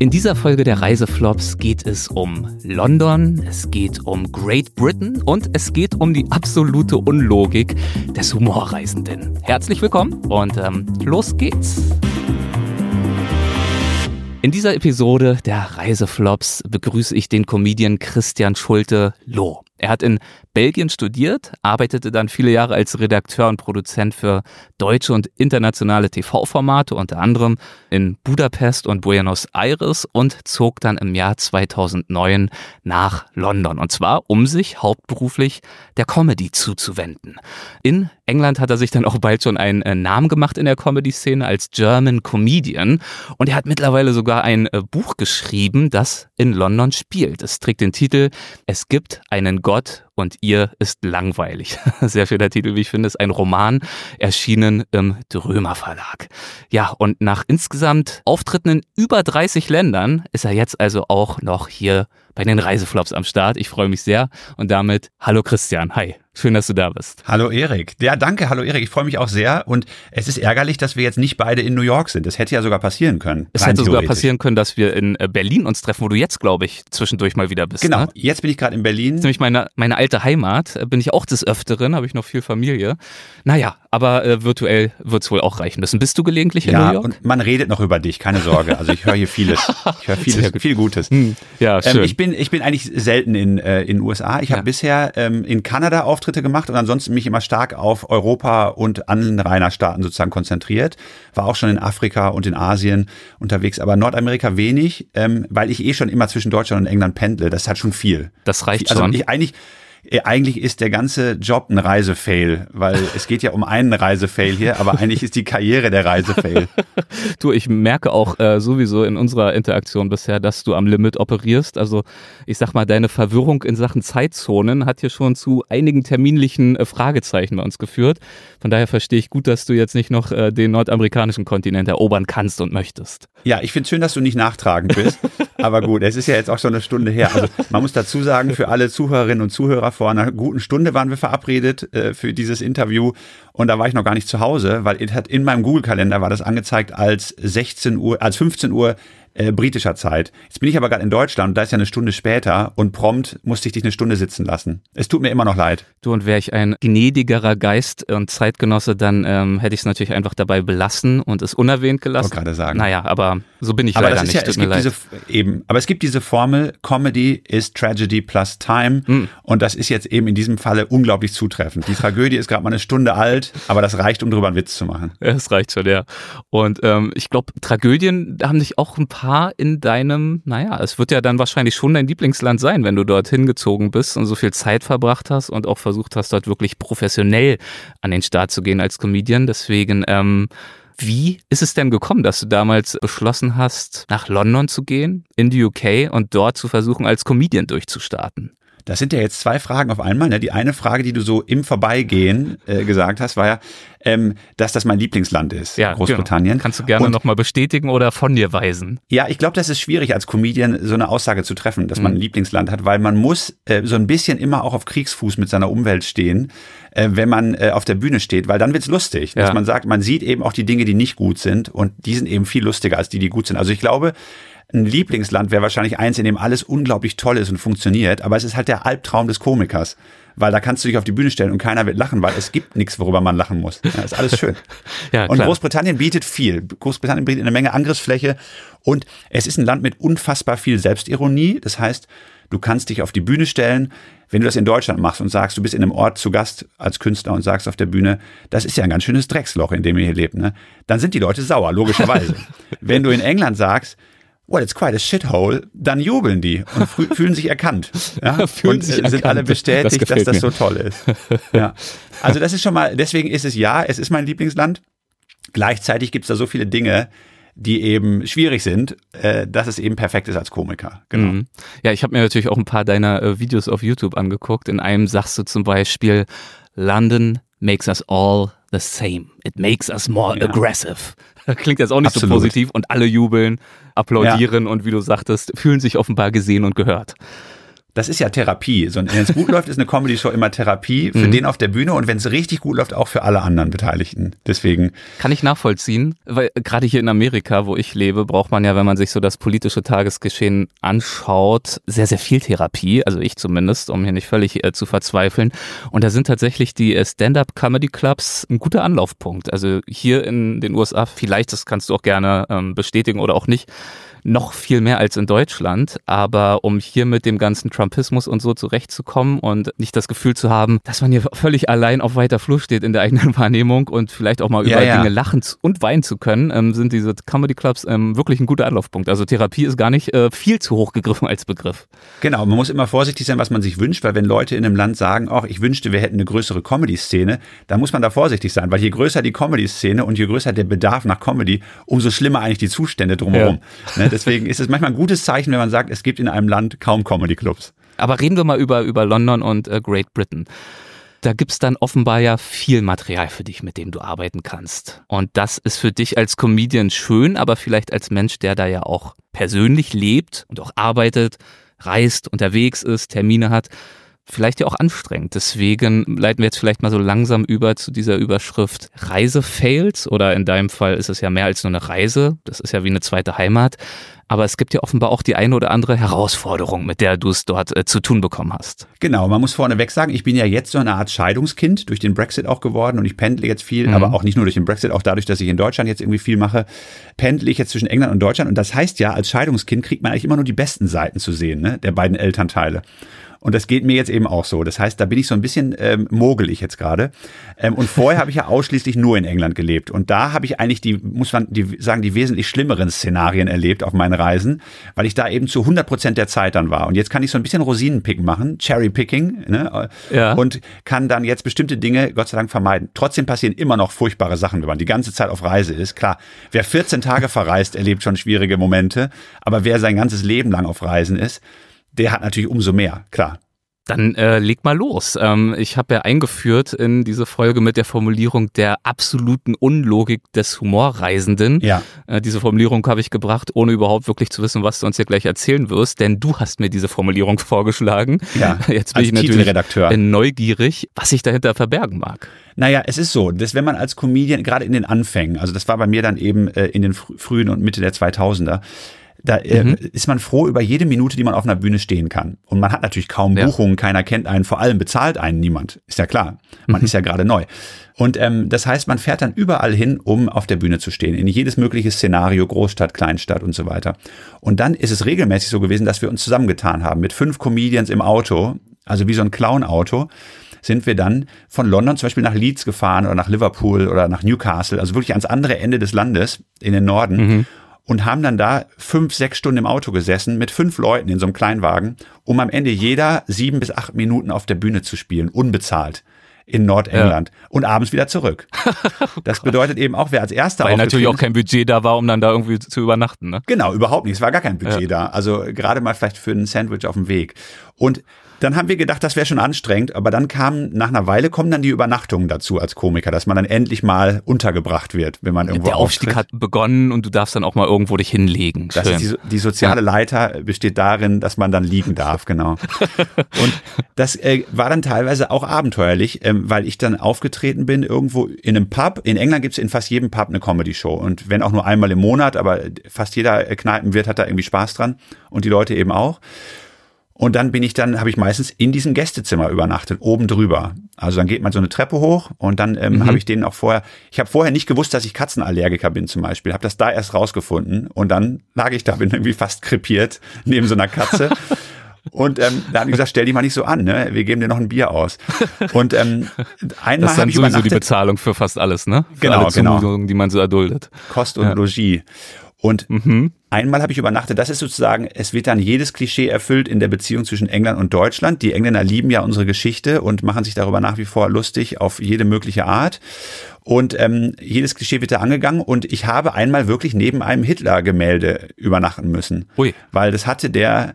In dieser Folge der Reiseflops geht es um London, es geht um Great Britain und es geht um die absolute Unlogik des Humorreisenden. Herzlich willkommen und ähm, los geht's. In dieser Episode der Reiseflops begrüße ich den Comedian Christian Schulte-Loh. Er hat in Belgien studiert, arbeitete dann viele Jahre als Redakteur und Produzent für deutsche und internationale TV-Formate, unter anderem in Budapest und Buenos Aires und zog dann im Jahr 2009 nach London. Und zwar, um sich hauptberuflich der Comedy zuzuwenden. In England hat er sich dann auch bald schon einen äh, Namen gemacht in der Comedy-Szene als German Comedian. Und er hat mittlerweile sogar ein äh, Buch geschrieben, das in London spielt. Es trägt den Titel Es gibt einen Gott und ihr ist langweilig. Sehr schöner Titel, wie ich finde, ist ein Roman, erschienen im Drömer Verlag. Ja, und nach insgesamt Auftritten in über 30 Ländern ist er jetzt also auch noch hier bei den Reiseflops am Start. Ich freue mich sehr und damit hallo Christian. Hi. Schön, dass du da bist. Hallo Erik. Ja, danke. Hallo Erik. Ich freue mich auch sehr. Und es ist ärgerlich, dass wir jetzt nicht beide in New York sind. Das hätte ja sogar passieren können. Es hätte sogar passieren können, dass wir in äh, Berlin uns treffen, wo du jetzt, glaube ich, zwischendurch mal wieder bist. Genau. Ne? Jetzt bin ich gerade in Berlin. Das ist nämlich meine, meine alte Heimat. Äh, bin ich auch des Öfteren, habe ich noch viel Familie. Naja, aber äh, virtuell wird es wohl auch reichen müssen. Bist du gelegentlich in ja, New York? Und man redet noch über dich, keine Sorge. Also ich höre hier vieles. Ich höre vieles, viel Gutes. Hm. Ja, schön. Ähm, ich bin, ich bin eigentlich selten in äh, in USA. Ich habe ja. bisher ähm, in Kanada Auftritte gemacht und ansonsten mich immer stark auf Europa und Anrainerstaaten sozusagen konzentriert. War auch schon in Afrika und in Asien unterwegs, aber Nordamerika wenig, ähm, weil ich eh schon immer zwischen Deutschland und England pendle. Das hat schon viel. Das reicht also schon. Ich, eigentlich eigentlich ist der ganze Job ein Reisefail, weil es geht ja um einen Reisefail hier, aber eigentlich ist die Karriere der Reisefail. du, ich merke auch äh, sowieso in unserer Interaktion bisher, dass du am Limit operierst. Also ich sag mal, deine Verwirrung in Sachen Zeitzonen hat hier schon zu einigen terminlichen äh, Fragezeichen bei uns geführt. Von daher verstehe ich gut, dass du jetzt nicht noch äh, den nordamerikanischen Kontinent erobern kannst und möchtest. Ja, ich finde schön, dass du nicht nachtragend bist. aber gut, es ist ja jetzt auch schon eine Stunde her. Also man muss dazu sagen, für alle Zuhörerinnen und Zuhörer, vor einer guten Stunde waren wir verabredet äh, für dieses Interview und da war ich noch gar nicht zu Hause, weil in meinem Google-Kalender war das angezeigt als 16 Uhr, als 15 Uhr äh, britischer Zeit. Jetzt bin ich aber gerade in Deutschland, da ist ja eine Stunde später und prompt musste ich dich eine Stunde sitzen lassen. Es tut mir immer noch leid. Du und wäre ich ein gnädigerer Geist und Zeitgenosse, dann ähm, hätte ich es natürlich einfach dabei belassen und es unerwähnt gelassen. Ich gerade sagen. Naja, aber so bin ich aber leider nicht. Ja, es gibt diese, eben, aber es gibt diese Formel, Comedy is Tragedy plus Time mhm. und das ist jetzt eben in diesem Falle unglaublich zutreffend. Die Tragödie ist gerade mal eine Stunde alt, aber das reicht, um drüber einen Witz zu machen. Ja, das reicht schon, ja. Und ähm, ich glaube, Tragödien, haben sich auch ein paar Paar in deinem, naja, es wird ja dann wahrscheinlich schon dein Lieblingsland sein, wenn du dorthin gezogen bist und so viel Zeit verbracht hast und auch versucht hast, dort wirklich professionell an den Start zu gehen als Comedian. Deswegen, ähm, wie ist es denn gekommen, dass du damals beschlossen hast, nach London zu gehen, in die UK und dort zu versuchen, als Comedian durchzustarten? Das sind ja jetzt zwei Fragen auf einmal. Ne? Die eine Frage, die du so im Vorbeigehen äh, gesagt hast, war ja, ähm, dass das mein Lieblingsland ist, ja, Großbritannien. Genau. Kannst du gerne nochmal bestätigen oder von dir weisen? Ja, ich glaube, das ist schwierig als Comedian so eine Aussage zu treffen, dass man mhm. ein Lieblingsland hat, weil man muss äh, so ein bisschen immer auch auf Kriegsfuß mit seiner Umwelt stehen, äh, wenn man äh, auf der Bühne steht, weil dann wird's lustig, ja. dass man sagt, man sieht eben auch die Dinge, die nicht gut sind und die sind eben viel lustiger als die, die gut sind. Also ich glaube, ein Lieblingsland wäre wahrscheinlich eins, in dem alles unglaublich toll ist und funktioniert, aber es ist halt der Albtraum des Komikers. Weil da kannst du dich auf die Bühne stellen und keiner wird lachen, weil es gibt nichts, worüber man lachen muss. Ja, ist alles schön. ja, und Großbritannien bietet viel. Großbritannien bietet eine Menge Angriffsfläche und es ist ein Land mit unfassbar viel Selbstironie. Das heißt, du kannst dich auf die Bühne stellen, wenn du das in Deutschland machst und sagst, du bist in einem Ort zu Gast als Künstler und sagst auf der Bühne, das ist ja ein ganz schönes Drecksloch, in dem ihr hier lebt, ne? Dann sind die Leute sauer, logischerweise. wenn du in England sagst, well, it's quite a shithole, dann jubeln die und fühlen sich erkannt. Ja? fühlen und sich sind erkannt. alle bestätigt, das dass das so toll ist. Ja. Also das ist schon mal, deswegen ist es ja, es ist mein Lieblingsland. Gleichzeitig gibt es da so viele Dinge, die eben schwierig sind, äh, dass es eben perfekt ist als Komiker. Genau. Mhm. Ja, ich habe mir natürlich auch ein paar deiner äh, Videos auf YouTube angeguckt. In einem sagst du zum Beispiel, London makes us all the same. It makes us more ja. aggressive. Klingt jetzt auch nicht Absolut. so positiv und alle jubeln, applaudieren ja. und wie du sagtest, fühlen sich offenbar gesehen und gehört. Das ist ja Therapie. So, wenn es gut läuft, ist eine Comedy-Show immer Therapie für mhm. den auf der Bühne und wenn es richtig gut läuft, auch für alle anderen Beteiligten. Deswegen. Kann ich nachvollziehen, weil gerade hier in Amerika, wo ich lebe, braucht man ja, wenn man sich so das politische Tagesgeschehen anschaut, sehr, sehr viel Therapie. Also ich zumindest, um hier nicht völlig äh, zu verzweifeln. Und da sind tatsächlich die äh, Stand-up-Comedy-Clubs ein guter Anlaufpunkt. Also hier in den USA, vielleicht, das kannst du auch gerne ähm, bestätigen oder auch nicht, noch viel mehr als in Deutschland. Aber um hier mit dem ganzen Trumpismus und so zurechtzukommen und nicht das Gefühl zu haben, dass man hier völlig allein auf weiter Flur steht in der eigenen Wahrnehmung und vielleicht auch mal über ja, ja. Dinge lachen und weinen zu können, ähm, sind diese Comedy Clubs ähm, wirklich ein guter Anlaufpunkt. Also Therapie ist gar nicht äh, viel zu hoch gegriffen als Begriff. Genau, man muss immer vorsichtig sein, was man sich wünscht, weil wenn Leute in einem Land sagen, ach, ich wünschte, wir hätten eine größere Comedy-Szene, dann muss man da vorsichtig sein, weil je größer die Comedy-Szene und je größer der Bedarf nach Comedy, umso schlimmer eigentlich die Zustände drumherum. Ja. Ne, deswegen ist es manchmal ein gutes Zeichen, wenn man sagt, es gibt in einem Land kaum Comedy-Clubs. Aber reden wir mal über, über London und äh, Great Britain. Da gibt's dann offenbar ja viel Material für dich, mit dem du arbeiten kannst. Und das ist für dich als Comedian schön, aber vielleicht als Mensch, der da ja auch persönlich lebt und auch arbeitet, reist, unterwegs ist, Termine hat, vielleicht ja auch anstrengend. Deswegen leiten wir jetzt vielleicht mal so langsam über zu dieser Überschrift Reisefails oder in deinem Fall ist es ja mehr als nur eine Reise. Das ist ja wie eine zweite Heimat. Aber es gibt ja offenbar auch die eine oder andere Herausforderung, mit der du es dort äh, zu tun bekommen hast. Genau, man muss vorneweg sagen, ich bin ja jetzt so eine Art Scheidungskind durch den Brexit auch geworden und ich pendle jetzt viel, mhm. aber auch nicht nur durch den Brexit, auch dadurch, dass ich in Deutschland jetzt irgendwie viel mache, pendle ich jetzt zwischen England und Deutschland. Und das heißt ja, als Scheidungskind kriegt man eigentlich immer nur die besten Seiten zu sehen, ne, der beiden Elternteile. Und das geht mir jetzt eben auch so. Das heißt, da bin ich so ein bisschen ähm, mogelig jetzt gerade. Ähm, und vorher habe ich ja ausschließlich nur in England gelebt. Und da habe ich eigentlich die, muss man die, sagen, die wesentlich schlimmeren Szenarien erlebt auf meinen Reisen, weil ich da eben zu 100 Prozent der Zeit dann war. Und jetzt kann ich so ein bisschen Rosinenpicken machen, Cherry-Picking, ne? ja. und kann dann jetzt bestimmte Dinge, Gott sei Dank, vermeiden. Trotzdem passieren immer noch furchtbare Sachen, wenn man die ganze Zeit auf Reise ist. Klar, wer 14 Tage verreist, erlebt schon schwierige Momente. Aber wer sein ganzes Leben lang auf Reisen ist, der hat natürlich umso mehr, klar. Dann äh, leg mal los. Ähm, ich habe ja eingeführt in diese Folge mit der Formulierung der absoluten Unlogik des Humorreisenden. Ja. Äh, diese Formulierung habe ich gebracht, ohne überhaupt wirklich zu wissen, was du uns hier gleich erzählen wirst, denn du hast mir diese Formulierung vorgeschlagen. Ja, Jetzt bin ich natürlich neugierig, was sich dahinter verbergen mag. Naja, es ist so, dass wenn man als Comedian, gerade in den Anfängen, also das war bei mir dann eben äh, in den frühen und Mitte der 2000er, da äh, mhm. ist man froh über jede Minute, die man auf einer Bühne stehen kann. Und man hat natürlich kaum ja. Buchungen, keiner kennt einen, vor allem bezahlt einen niemand. Ist ja klar. Man mhm. ist ja gerade neu. Und ähm, das heißt, man fährt dann überall hin, um auf der Bühne zu stehen. In jedes mögliche Szenario, Großstadt, Kleinstadt und so weiter. Und dann ist es regelmäßig so gewesen, dass wir uns zusammengetan haben mit fünf Comedians im Auto, also wie so ein Clown-Auto sind wir dann von London zum Beispiel nach Leeds gefahren oder nach Liverpool oder nach Newcastle, also wirklich ans andere Ende des Landes in den Norden. Mhm und haben dann da fünf, sechs Stunden im Auto gesessen mit fünf Leuten in so einem Kleinwagen, um am Ende jeder sieben bis acht Minuten auf der Bühne zu spielen, unbezahlt in Nordengland ja. und abends wieder zurück. Das bedeutet eben auch, wer als erster Weil natürlich auch kein Budget da war, um dann da irgendwie zu übernachten. Ne? Genau, überhaupt nicht. Es war gar kein Budget ja. da. Also gerade mal vielleicht für ein Sandwich auf dem Weg. Und dann haben wir gedacht, das wäre schon anstrengend, aber dann kam, nach einer Weile kommen dann die Übernachtungen dazu als Komiker, dass man dann endlich mal untergebracht wird, wenn man irgendwo Der Aufstieg auftritt. hat begonnen und du darfst dann auch mal irgendwo dich hinlegen. Das ist die, die, soziale Leiter besteht darin, dass man dann liegen darf, genau. und das äh, war dann teilweise auch abenteuerlich, ähm, weil ich dann aufgetreten bin irgendwo in einem Pub. In England gibt es in fast jedem Pub eine Comedy-Show und wenn auch nur einmal im Monat, aber fast jeder Kneipenwirt hat da irgendwie Spaß dran und die Leute eben auch. Und dann bin ich dann, habe ich meistens in diesem Gästezimmer übernachtet, oben drüber. Also dann geht man so eine Treppe hoch und dann ähm, mhm. habe ich denen auch vorher, ich habe vorher nicht gewusst, dass ich Katzenallergiker bin zum Beispiel, habe das da erst rausgefunden und dann lag ich da, bin irgendwie fast krepiert neben so einer Katze. Und ähm, da haben die gesagt, stell dich mal nicht so an, ne? wir geben dir noch ein Bier aus. Und ähm, einmal Das ist dann sowieso die Bezahlung für fast alles, ne? Für genau, alle genau. die man so erduldet. Kost und ja. Logis. Und mhm. Einmal habe ich übernachtet, das ist sozusagen, es wird dann jedes Klischee erfüllt in der Beziehung zwischen England und Deutschland. Die Engländer lieben ja unsere Geschichte und machen sich darüber nach wie vor lustig auf jede mögliche Art. Und ähm, jedes Klischee wird da angegangen und ich habe einmal wirklich neben einem Hitler-Gemälde übernachten müssen. Ui. Weil das hatte der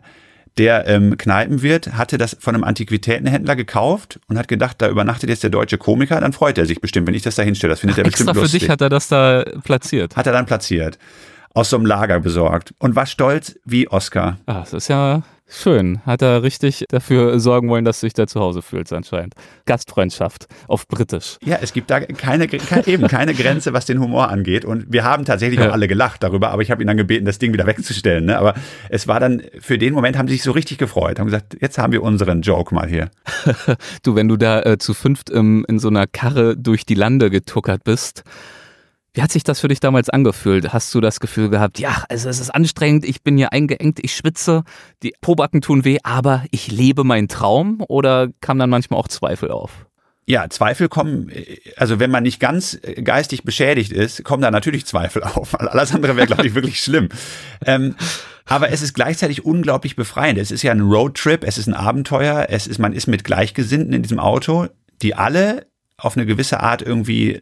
der ähm, Kneipenwirt hatte das von einem Antiquitätenhändler gekauft und hat gedacht, da übernachtet jetzt der deutsche Komiker, dann freut er sich bestimmt, wenn ich das da hinstelle. Das findet Ach, er bestimmt extra lustig. für dich hat er das da platziert. Hat er dann platziert. Aus so einem Lager besorgt und war stolz wie Oscar. Ah, das ist ja Schön. Hat er richtig dafür sorgen wollen, dass du dich da zu Hause fühlst anscheinend. Gastfreundschaft auf Britisch. Ja, es gibt da keine, keine eben keine Grenze, was den Humor angeht. Und wir haben tatsächlich ja. auch alle gelacht darüber, aber ich habe ihn dann gebeten, das Ding wieder wegzustellen. Ne? Aber es war dann, für den Moment haben sie sich so richtig gefreut, haben gesagt, jetzt haben wir unseren Joke mal hier. du, wenn du da äh, zu fünft ähm, in so einer Karre durch die Lande getuckert bist, wie hat sich das für dich damals angefühlt? Hast du das Gefühl gehabt, ja, also es ist anstrengend, ich bin hier eingeengt, ich schwitze, die Probacken tun weh, aber ich lebe meinen Traum? Oder kam dann manchmal auch Zweifel auf? Ja, Zweifel kommen, also wenn man nicht ganz geistig beschädigt ist, kommen da natürlich Zweifel auf. Alles andere wäre, glaube ich, wirklich schlimm. Ähm, aber es ist gleichzeitig unglaublich befreiend. Es ist ja ein Roadtrip, es ist ein Abenteuer, es ist, man ist mit Gleichgesinnten in diesem Auto, die alle auf eine gewisse Art irgendwie äh,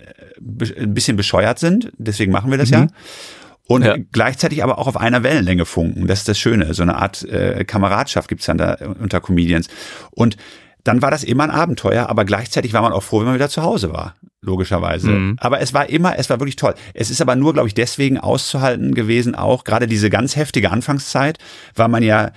ein bisschen bescheuert sind. Deswegen machen wir das mhm. ja. Und ja. gleichzeitig aber auch auf einer Wellenlänge funken. Das ist das Schöne. So eine Art äh, Kameradschaft gibt's dann da unter Comedians. Und dann war das immer ein Abenteuer, aber gleichzeitig war man auch froh, wenn man wieder zu Hause war, logischerweise. Mhm. Aber es war immer, es war wirklich toll. Es ist aber nur, glaube ich, deswegen auszuhalten gewesen, auch gerade diese ganz heftige Anfangszeit, weil man ja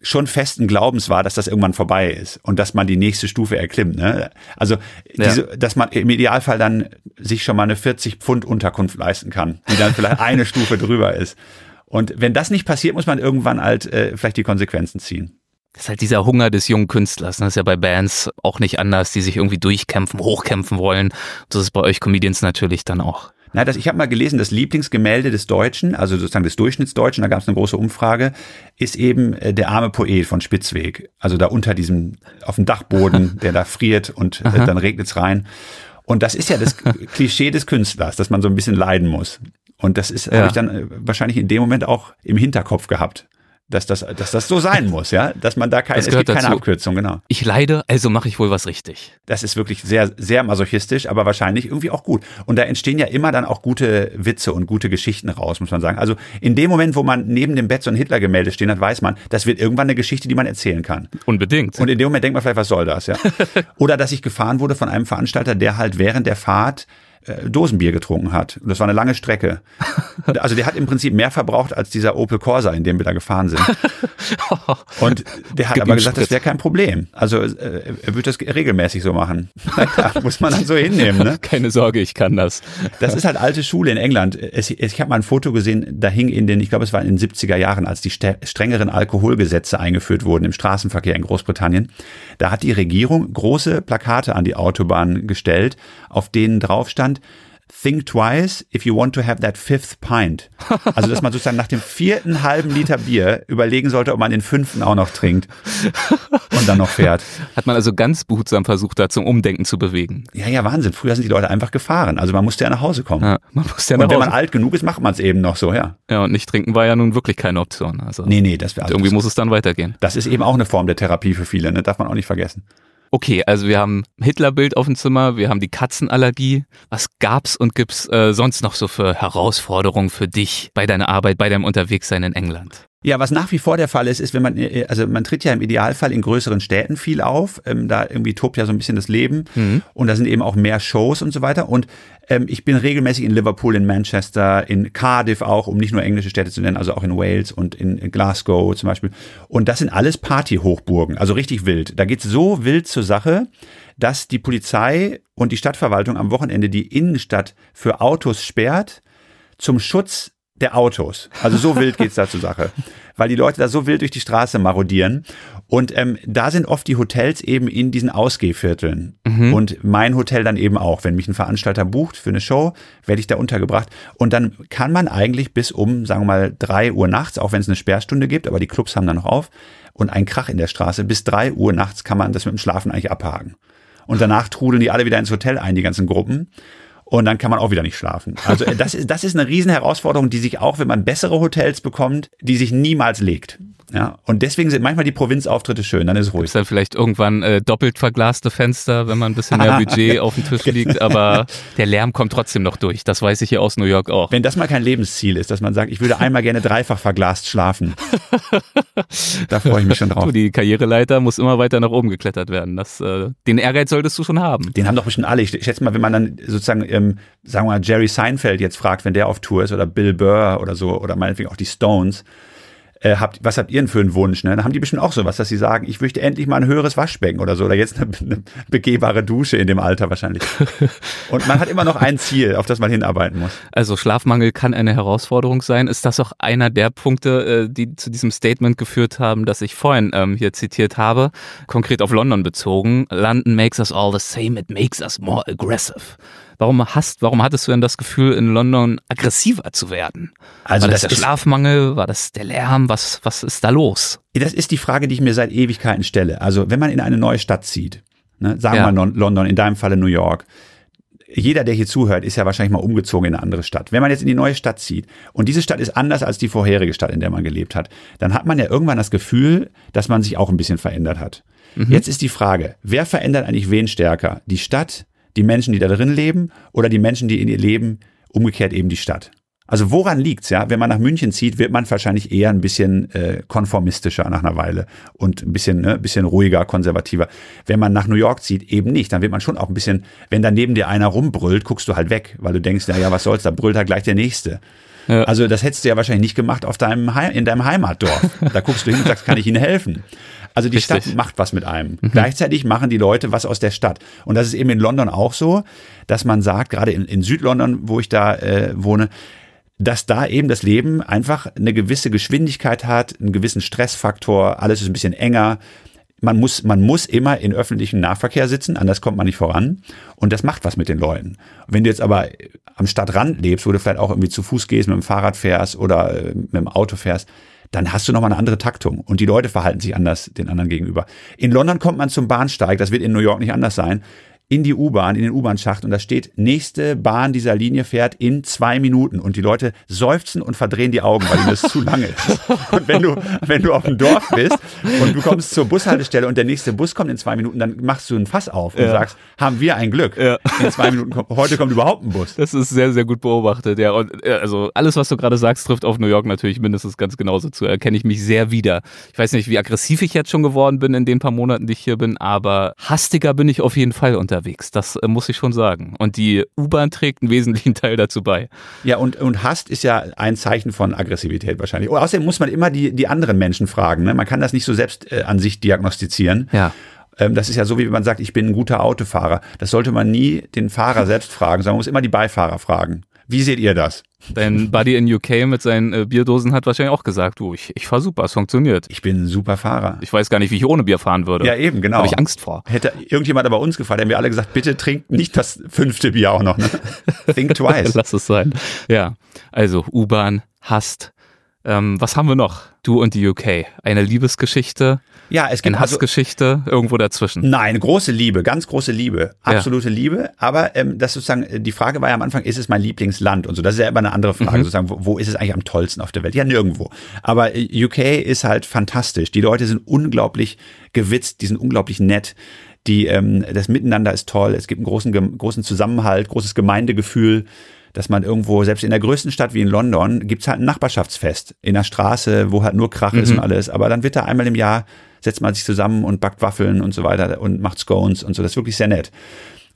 schon festen Glaubens war, dass das irgendwann vorbei ist und dass man die nächste Stufe erklimmt. Ne? Also, ja. diese, dass man im Idealfall dann sich schon mal eine 40 Pfund Unterkunft leisten kann, die dann vielleicht eine Stufe drüber ist. Und wenn das nicht passiert, muss man irgendwann halt äh, vielleicht die Konsequenzen ziehen. Das ist halt dieser Hunger des jungen Künstlers. Ne? Das ist ja bei Bands auch nicht anders, die sich irgendwie durchkämpfen, hochkämpfen wollen. Das ist bei euch Comedians natürlich dann auch. Na, das, ich habe mal gelesen, das Lieblingsgemälde des Deutschen, also sozusagen des Durchschnittsdeutschen, da gab es eine große Umfrage, ist eben äh, der arme Poet von Spitzweg. Also da unter diesem, auf dem Dachboden, der da friert und äh, dann regnet's rein. Und das ist ja das Klischee des Künstlers, dass man so ein bisschen leiden muss. Und das ist, ja. habe ich dann äh, wahrscheinlich in dem Moment auch im Hinterkopf gehabt dass das, dass das so sein muss, ja, dass man da keine, es gibt keine dazu. Abkürzung, genau. Ich leide, also mache ich wohl was richtig. Das ist wirklich sehr, sehr masochistisch, aber wahrscheinlich irgendwie auch gut. Und da entstehen ja immer dann auch gute Witze und gute Geschichten raus, muss man sagen. Also in dem Moment, wo man neben dem Bett so ein Hitler-Gemälde stehen hat, weiß man, das wird irgendwann eine Geschichte, die man erzählen kann. Unbedingt. Und in dem Moment denkt man vielleicht, was soll das, ja? Oder dass ich gefahren wurde von einem Veranstalter, der halt während der Fahrt äh, Dosenbier getrunken hat. Und das war eine lange Strecke. Also der hat im Prinzip mehr verbraucht als dieser Opel Corsa, in dem wir da gefahren sind. Und der hat aber gesagt, das wäre kein Problem. Also äh, er wird das regelmäßig so machen. da muss man dann so hinnehmen. Ne? Keine Sorge, ich kann das. Das ist halt alte Schule in England. Es, ich habe mal ein Foto gesehen, da hing in den, ich glaube es war in den 70er Jahren, als die strengeren Alkoholgesetze eingeführt wurden im Straßenverkehr in Großbritannien. Da hat die Regierung große Plakate an die Autobahn gestellt, auf denen drauf stand, stand, think twice if you want to have that fifth pint. Also, dass man sozusagen nach dem vierten halben Liter Bier überlegen sollte, ob man den fünften auch noch trinkt und dann noch fährt. Hat man also ganz behutsam versucht, da zum Umdenken zu bewegen. Ja, ja, Wahnsinn. Früher sind die Leute einfach gefahren. Also man musste ja nach Hause kommen. Ja, man musste ja nach und wenn man alt genug ist, macht man es eben noch so, ja. Ja, und nicht trinken war ja nun wirklich keine Option. Also nee, nee, das wäre also Irgendwie muss es dann weitergehen. Das ist eben auch eine Form der Therapie für viele, ne? darf man auch nicht vergessen. Okay, also wir haben Hitlerbild auf dem Zimmer, wir haben die Katzenallergie. Was gab's und gibt's äh, sonst noch so für Herausforderungen für dich bei deiner Arbeit, bei deinem Unterwegssein in England? Ja, was nach wie vor der Fall ist, ist, wenn man, äh, also man tritt ja im Idealfall in größeren Städten viel auf, ähm, da irgendwie tobt ja so ein bisschen das Leben mhm. und da sind eben auch mehr Shows und so weiter und ähm, ich bin regelmäßig in Liverpool, in Manchester, in Cardiff auch, um nicht nur englische Städte zu nennen, also auch in Wales und in Glasgow zum Beispiel und das sind alles Partyhochburgen, also richtig wild. Da geht's so wild zur Sache, dass die Polizei und die Stadtverwaltung am Wochenende die Innenstadt für Autos sperrt zum Schutz der Autos. Also so wild geht's da zur Sache. Weil die Leute da so wild durch die Straße marodieren. Und ähm, da sind oft die Hotels eben in diesen Ausgehvierteln. Mhm. Und mein Hotel dann eben auch. Wenn mich ein Veranstalter bucht für eine Show, werde ich da untergebracht. Und dann kann man eigentlich bis um, sagen wir mal, drei Uhr nachts, auch wenn es eine Sperrstunde gibt, aber die Clubs haben dann noch auf, und ein Krach in der Straße, bis drei Uhr nachts kann man das mit dem Schlafen eigentlich abhaken. Und danach trudeln die alle wieder ins Hotel ein, die ganzen Gruppen und dann kann man auch wieder nicht schlafen. Also äh, das ist, das ist eine riesen Herausforderung, die sich auch, wenn man bessere Hotels bekommt, die sich niemals legt. Ja, und deswegen sind manchmal die Provinzauftritte schön, dann ist es ruhig. Ist dann vielleicht irgendwann äh, doppelt verglaste Fenster, wenn man ein bisschen mehr Budget auf dem Tisch liegt, aber der Lärm kommt trotzdem noch durch. Das weiß ich hier aus New York auch. Wenn das mal kein Lebensziel ist, dass man sagt, ich würde einmal gerne dreifach verglast schlafen. da freue ich mich schon drauf. Du, die Karriereleiter muss immer weiter nach oben geklettert werden. Das, äh, den Ehrgeiz solltest du schon haben. Den haben doch bestimmt alle. Ich schätze mal, wenn man dann sozusagen, ähm, sagen wir mal, Jerry Seinfeld jetzt fragt, wenn der auf Tour ist oder Bill Burr oder so oder meinetwegen auch die Stones, äh, habt, was habt ihr denn für einen Wunsch? Ne? Dann haben die bestimmt auch sowas, dass sie sagen, ich möchte endlich mal ein höheres Waschbecken oder so oder jetzt eine, eine begehbare Dusche in dem Alter wahrscheinlich. Und man hat immer noch ein Ziel, auf das man hinarbeiten muss. Also Schlafmangel kann eine Herausforderung sein. Ist das auch einer der Punkte, äh, die zu diesem Statement geführt haben, das ich vorhin ähm, hier zitiert habe, konkret auf London bezogen? London makes us all the same, it makes us more aggressive. Warum hast, warum hattest du denn das Gefühl, in London aggressiver zu werden? Also war das, das der Schlafmangel? War das der Lärm? Was, was ist da los? Das ist die Frage, die ich mir seit Ewigkeiten stelle. Also, wenn man in eine neue Stadt zieht, ne, sagen wir ja. mal London, in deinem Falle New York, jeder, der hier zuhört, ist ja wahrscheinlich mal umgezogen in eine andere Stadt. Wenn man jetzt in die neue Stadt zieht und diese Stadt ist anders als die vorherige Stadt, in der man gelebt hat, dann hat man ja irgendwann das Gefühl, dass man sich auch ein bisschen verändert hat. Mhm. Jetzt ist die Frage, wer verändert eigentlich wen stärker? Die Stadt die Menschen, die da drin leben oder die Menschen, die in ihr Leben, umgekehrt eben die Stadt. Also woran liegt's ja? Wenn man nach München zieht, wird man wahrscheinlich eher ein bisschen äh, konformistischer nach einer Weile und ein bisschen, ne, bisschen ruhiger, konservativer. Wenn man nach New York zieht, eben nicht. Dann wird man schon auch ein bisschen, wenn da neben dir einer rumbrüllt, guckst du halt weg, weil du denkst, na ja, was soll's, da brüllt halt gleich der Nächste. Ja. Also das hättest du ja wahrscheinlich nicht gemacht auf deinem Heim, in deinem Heimatdorf. Da guckst du hin und sagst, kann ich Ihnen helfen? Also die Richtig. Stadt macht was mit einem. Mhm. Gleichzeitig machen die Leute was aus der Stadt. Und das ist eben in London auch so, dass man sagt, gerade in, in Südlondon, wo ich da äh, wohne, dass da eben das Leben einfach eine gewisse Geschwindigkeit hat, einen gewissen Stressfaktor, alles ist ein bisschen enger. Man muss, man muss immer in öffentlichem Nahverkehr sitzen, anders kommt man nicht voran. Und das macht was mit den Leuten. Wenn du jetzt aber am Stadtrand lebst, wo du vielleicht auch irgendwie zu Fuß gehst, mit dem Fahrrad fährst oder äh, mit dem Auto fährst, dann hast du nochmal eine andere Taktung und die Leute verhalten sich anders den anderen gegenüber. In London kommt man zum Bahnsteig, das wird in New York nicht anders sein in die U-Bahn, in den U-Bahn-Schacht und da steht, nächste Bahn dieser Linie fährt in zwei Minuten und die Leute seufzen und verdrehen die Augen, weil ihnen das zu lange ist. Und wenn du, wenn du auf dem Dorf bist und du kommst zur Bushaltestelle und der nächste Bus kommt in zwei Minuten, dann machst du ein Fass auf und ja. sagst, haben wir ein Glück. Ja. In zwei Minuten kommt, heute kommt überhaupt ein Bus. Das ist sehr, sehr gut beobachtet, ja. Und also alles, was du gerade sagst, trifft auf New York natürlich mindestens ganz genauso zu. Erkenne ich mich sehr wieder. Ich weiß nicht, wie aggressiv ich jetzt schon geworden bin in den paar Monaten, die ich hier bin, aber hastiger bin ich auf jeden Fall unterwegs. Das äh, muss ich schon sagen. Und die U-Bahn trägt einen wesentlichen Teil dazu bei. Ja, und, und Hast ist ja ein Zeichen von Aggressivität wahrscheinlich. Und außerdem muss man immer die, die anderen Menschen fragen. Ne? Man kann das nicht so selbst äh, an sich diagnostizieren. Ja ähm, das ist ja so, wie man sagt, ich bin ein guter Autofahrer. Das sollte man nie den Fahrer selbst fragen, sondern man muss immer die Beifahrer fragen. Wie seht ihr das? Dein Buddy in UK mit seinen äh, Bierdosen hat wahrscheinlich auch gesagt, du, ich, ich fahr super, es funktioniert. Ich bin ein super Fahrer. Ich weiß gar nicht, wie ich ohne Bier fahren würde. Ja, eben, genau. Habe ich Angst vor. Hätte irgendjemand aber uns gefallen, hätten wir alle gesagt, bitte trinkt nicht das fünfte Bier auch noch. Ne? Think twice. Lass es sein. Ja, also U-Bahn, hast. Ähm, was haben wir noch? Du und die UK. Eine Liebesgeschichte. Ja, es gibt eine also Hassgeschichte also, irgendwo dazwischen. Nein, große Liebe, ganz große Liebe, absolute ja. Liebe. Aber ähm, das sozusagen äh, die Frage war ja am Anfang, ist es mein Lieblingsland und so. Das ist ja immer eine andere Frage, mhm. sozusagen, wo, wo ist es eigentlich am tollsten auf der Welt? Ja, nirgendwo. Aber äh, UK ist halt fantastisch. Die Leute sind unglaublich gewitzt, die sind unglaublich nett. Die ähm, das Miteinander ist toll. Es gibt einen großen großen Zusammenhalt, großes Gemeindegefühl dass man irgendwo, selbst in der größten Stadt wie in London, gibt's halt ein Nachbarschaftsfest in der Straße, wo halt nur Krach mhm. ist und alles. Aber dann wird da einmal im Jahr setzt man sich zusammen und backt Waffeln und so weiter und macht Scones und so. Das ist wirklich sehr nett.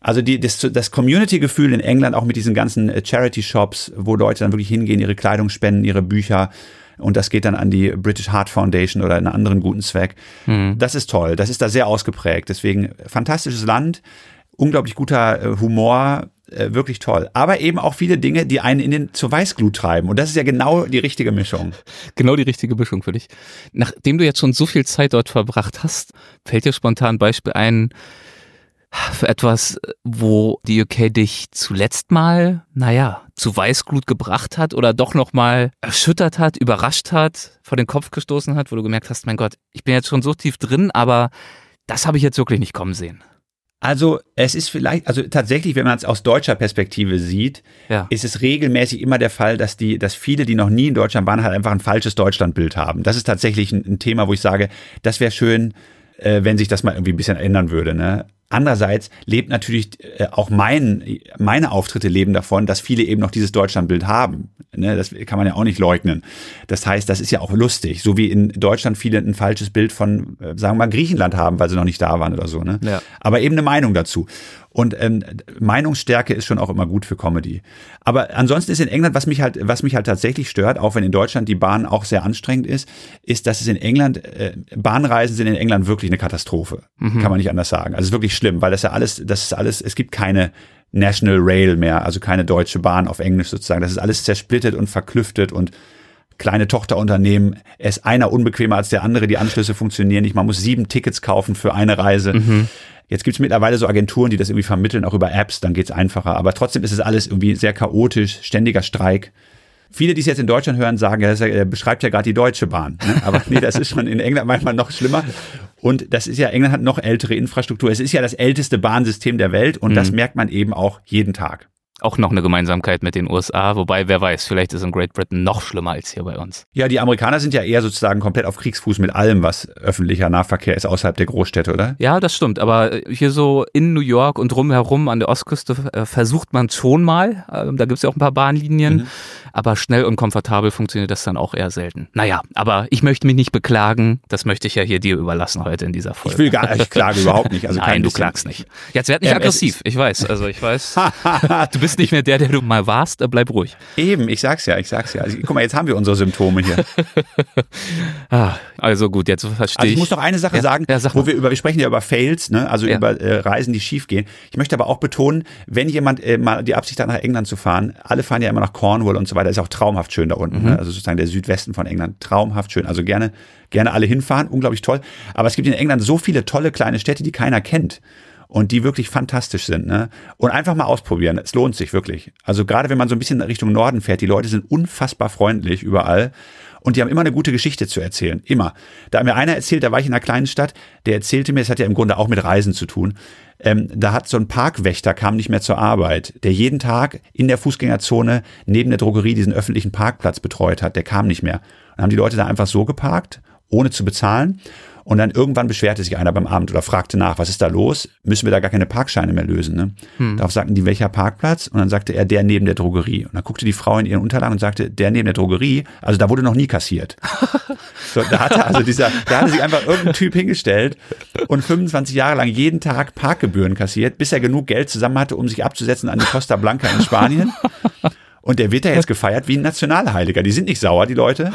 Also die, das, das Community-Gefühl in England, auch mit diesen ganzen äh, Charity-Shops, wo Leute dann wirklich hingehen, ihre Kleidung spenden, ihre Bücher und das geht dann an die British Heart Foundation oder einen anderen guten Zweck. Mhm. Das ist toll. Das ist da sehr ausgeprägt. Deswegen fantastisches Land, unglaublich guter äh, Humor, äh, wirklich toll. Aber eben auch viele Dinge, die einen in den zur Weißglut treiben. Und das ist ja genau die richtige Mischung. Genau die richtige Mischung für dich. Nachdem du jetzt schon so viel Zeit dort verbracht hast, fällt dir spontan ein Beispiel ein für etwas, wo die UK dich zuletzt mal, naja, zu Weißglut gebracht hat oder doch nochmal erschüttert hat, überrascht hat, vor den Kopf gestoßen hat, wo du gemerkt hast, mein Gott, ich bin jetzt schon so tief drin, aber das habe ich jetzt wirklich nicht kommen sehen. Also es ist vielleicht, also tatsächlich, wenn man es aus deutscher Perspektive sieht, ja. ist es regelmäßig immer der Fall, dass die, dass viele, die noch nie in Deutschland waren, halt einfach ein falsches Deutschlandbild haben. Das ist tatsächlich ein, ein Thema, wo ich sage, das wäre schön, äh, wenn sich das mal irgendwie ein bisschen ändern würde. Ne? Andererseits lebt natürlich äh, auch mein, meine Auftritte leben davon, dass viele eben noch dieses Deutschlandbild haben. Ne, das kann man ja auch nicht leugnen. Das heißt, das ist ja auch lustig, so wie in Deutschland viele ein falsches Bild von, äh, sagen wir mal, Griechenland haben, weil sie noch nicht da waren oder so. Ne? Ja. Aber eben eine Meinung dazu. Und ähm, Meinungsstärke ist schon auch immer gut für Comedy. Aber ansonsten ist in England, was mich halt, was mich halt tatsächlich stört, auch wenn in Deutschland die Bahn auch sehr anstrengend ist, ist, dass es in England, äh, Bahnreisen sind in England wirklich eine Katastrophe. Mhm. Kann man nicht anders sagen. Also es ist wirklich schlimm, weil das ja alles, das ist alles, es gibt keine National Rail mehr, also keine deutsche Bahn auf Englisch sozusagen. Das ist alles zersplittet und verklüftet und kleine Tochterunternehmen. Er ist einer unbequemer als der andere, die Anschlüsse funktionieren nicht. Man muss sieben Tickets kaufen für eine Reise. Mhm. Jetzt gibt es mittlerweile so Agenturen, die das irgendwie vermitteln, auch über Apps, dann geht's einfacher. Aber trotzdem ist es alles irgendwie sehr chaotisch, ständiger Streik. Viele, die es jetzt in Deutschland hören, sagen, er beschreibt ja gerade die Deutsche Bahn. Ne? Aber nee, das ist schon in England manchmal noch schlimmer. Und das ist ja, England hat noch ältere Infrastruktur. Es ist ja das älteste Bahnsystem der Welt und mhm. das merkt man eben auch jeden Tag auch noch eine Gemeinsamkeit mit den USA, wobei wer weiß, vielleicht ist in Great Britain noch schlimmer als hier bei uns. Ja, die Amerikaner sind ja eher sozusagen komplett auf Kriegsfuß mit allem, was öffentlicher Nahverkehr ist außerhalb der Großstädte, oder? Ja, das stimmt, aber hier so in New York und drumherum an der Ostküste äh, versucht man schon mal, ähm, da gibt es ja auch ein paar Bahnlinien, mhm. aber schnell und komfortabel funktioniert das dann auch eher selten. Naja, aber ich möchte mich nicht beklagen, das möchte ich ja hier dir überlassen heute in dieser Folge. Ich will gar nicht, ich klage überhaupt nicht. Also Nein, du klagst nicht. Jetzt werd nicht ähm, aggressiv, ich weiß, also ich weiß, bist nicht mehr der, der du mal warst, äh, bleib ruhig. Eben, ich sag's ja, ich sag's ja. Also, guck mal, jetzt haben wir unsere Symptome hier. ah, also gut, jetzt verstehe ich. Also ich muss noch eine Sache ja, sagen, ja, sag wo wir über, wir sprechen ja über Fails, ne? also ja. über äh, Reisen, die schief gehen. Ich möchte aber auch betonen, wenn jemand äh, mal die Absicht hat, nach England zu fahren, alle fahren ja immer nach Cornwall und so weiter, ist auch traumhaft schön da unten. Ne? Mhm. Ne? Also sozusagen der Südwesten von England, traumhaft schön. Also gerne, gerne alle hinfahren, unglaublich toll. Aber es gibt in England so viele tolle kleine Städte, die keiner kennt und die wirklich fantastisch sind. Ne? Und einfach mal ausprobieren. Es lohnt sich wirklich. Also gerade wenn man so ein bisschen Richtung Norden fährt, die Leute sind unfassbar freundlich überall. Und die haben immer eine gute Geschichte zu erzählen. Immer. Da hat mir einer erzählt, da war ich in einer kleinen Stadt, der erzählte mir, es hat ja im Grunde auch mit Reisen zu tun. Ähm, da hat so ein Parkwächter, kam nicht mehr zur Arbeit, der jeden Tag in der Fußgängerzone neben der Drogerie diesen öffentlichen Parkplatz betreut hat. Der kam nicht mehr. Dann haben die Leute da einfach so geparkt, ohne zu bezahlen. Und dann irgendwann beschwerte sich einer beim Abend oder fragte nach, was ist da los? Müssen wir da gar keine Parkscheine mehr lösen? Ne? Hm. Darauf sagten die, welcher Parkplatz? Und dann sagte er, der neben der Drogerie. Und dann guckte die Frau in ihren Unterlagen und sagte, der neben der Drogerie, also da wurde noch nie kassiert. so, da hatte also dieser, da hatte sich einfach irgendein Typ hingestellt und 25 Jahre lang jeden Tag Parkgebühren kassiert, bis er genug Geld zusammen hatte, um sich abzusetzen an die Costa Blanca in Spanien. Und der wird da jetzt gefeiert wie ein Nationalheiliger. Die sind nicht sauer, die Leute.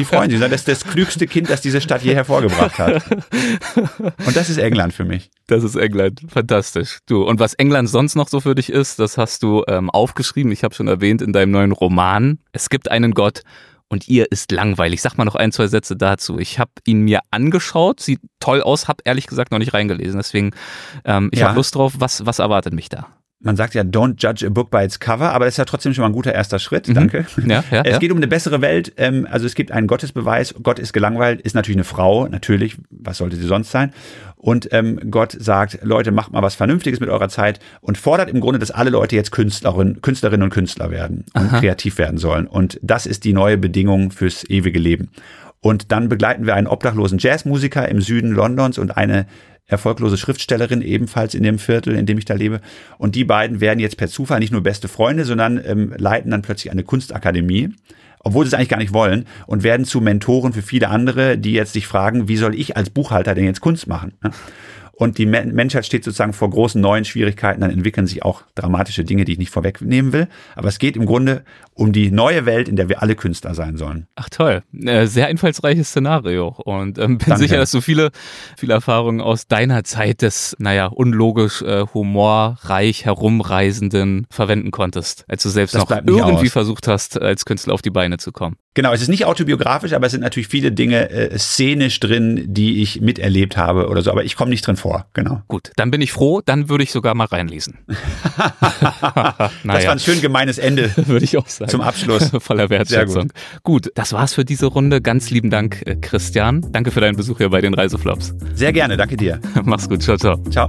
Die freuen sich. Das ist das klügste Kind, das diese Stadt je hervorgebracht hat. Und das ist England für mich. Das ist England. Fantastisch. Du, und was England sonst noch so für dich ist, das hast du ähm, aufgeschrieben. Ich habe schon erwähnt in deinem neuen Roman. Es gibt einen Gott und ihr ist langweilig. Sag mal noch ein, zwei Sätze dazu. Ich habe ihn mir angeschaut, sieht toll aus, habe ehrlich gesagt noch nicht reingelesen. Deswegen, ähm, ich ja. habe Lust drauf. Was, was erwartet mich da? Man sagt ja, don't judge a book by its cover, aber das ist ja trotzdem schon mal ein guter erster Schritt. Mhm. Danke. Ja, ja, es ja. geht um eine bessere Welt. Ähm, also es gibt einen Gottesbeweis. Gott ist gelangweilt, ist natürlich eine Frau, natürlich. Was sollte sie sonst sein? Und ähm, Gott sagt, Leute, macht mal was Vernünftiges mit eurer Zeit und fordert im Grunde, dass alle Leute jetzt Künstlerin, Künstlerinnen und Künstler werden und Aha. kreativ werden sollen. Und das ist die neue Bedingung fürs ewige Leben. Und dann begleiten wir einen obdachlosen Jazzmusiker im Süden Londons und eine erfolglose Schriftstellerin, ebenfalls in dem Viertel, in dem ich da lebe. Und die beiden werden jetzt per Zufall nicht nur beste Freunde, sondern ähm, leiten dann plötzlich eine Kunstakademie obwohl sie es eigentlich gar nicht wollen und werden zu Mentoren für viele andere, die jetzt sich fragen, wie soll ich als Buchhalter denn jetzt Kunst machen? Und die Menschheit steht sozusagen vor großen neuen Schwierigkeiten, dann entwickeln sich auch dramatische Dinge, die ich nicht vorwegnehmen will. Aber es geht im Grunde um die neue Welt, in der wir alle Künstler sein sollen. Ach toll, äh, sehr einfallsreiches Szenario und ähm, bin Danke. sicher, dass du viele, viele Erfahrungen aus deiner Zeit des, naja, unlogisch, äh, humorreich herumreisenden verwenden konntest, als du selbst das noch irgendwie aus. versucht hast, als Künstler auf die Beine zu kommen. Genau, es ist nicht autobiografisch, aber es sind natürlich viele Dinge äh, szenisch drin, die ich miterlebt habe oder so, aber ich komme nicht drin vor, genau. Gut, dann bin ich froh, dann würde ich sogar mal reinlesen. naja. Das war ein schön gemeines Ende. würde ich auch sagen. Zum Abschluss. Voller Wertschätzung. Gut. gut. das war's für diese Runde. Ganz lieben Dank, äh, Christian. Danke für deinen Besuch hier bei den Reiseflops. Sehr gerne, danke dir. Mach's gut, ciao, ciao. Ciao.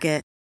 Target.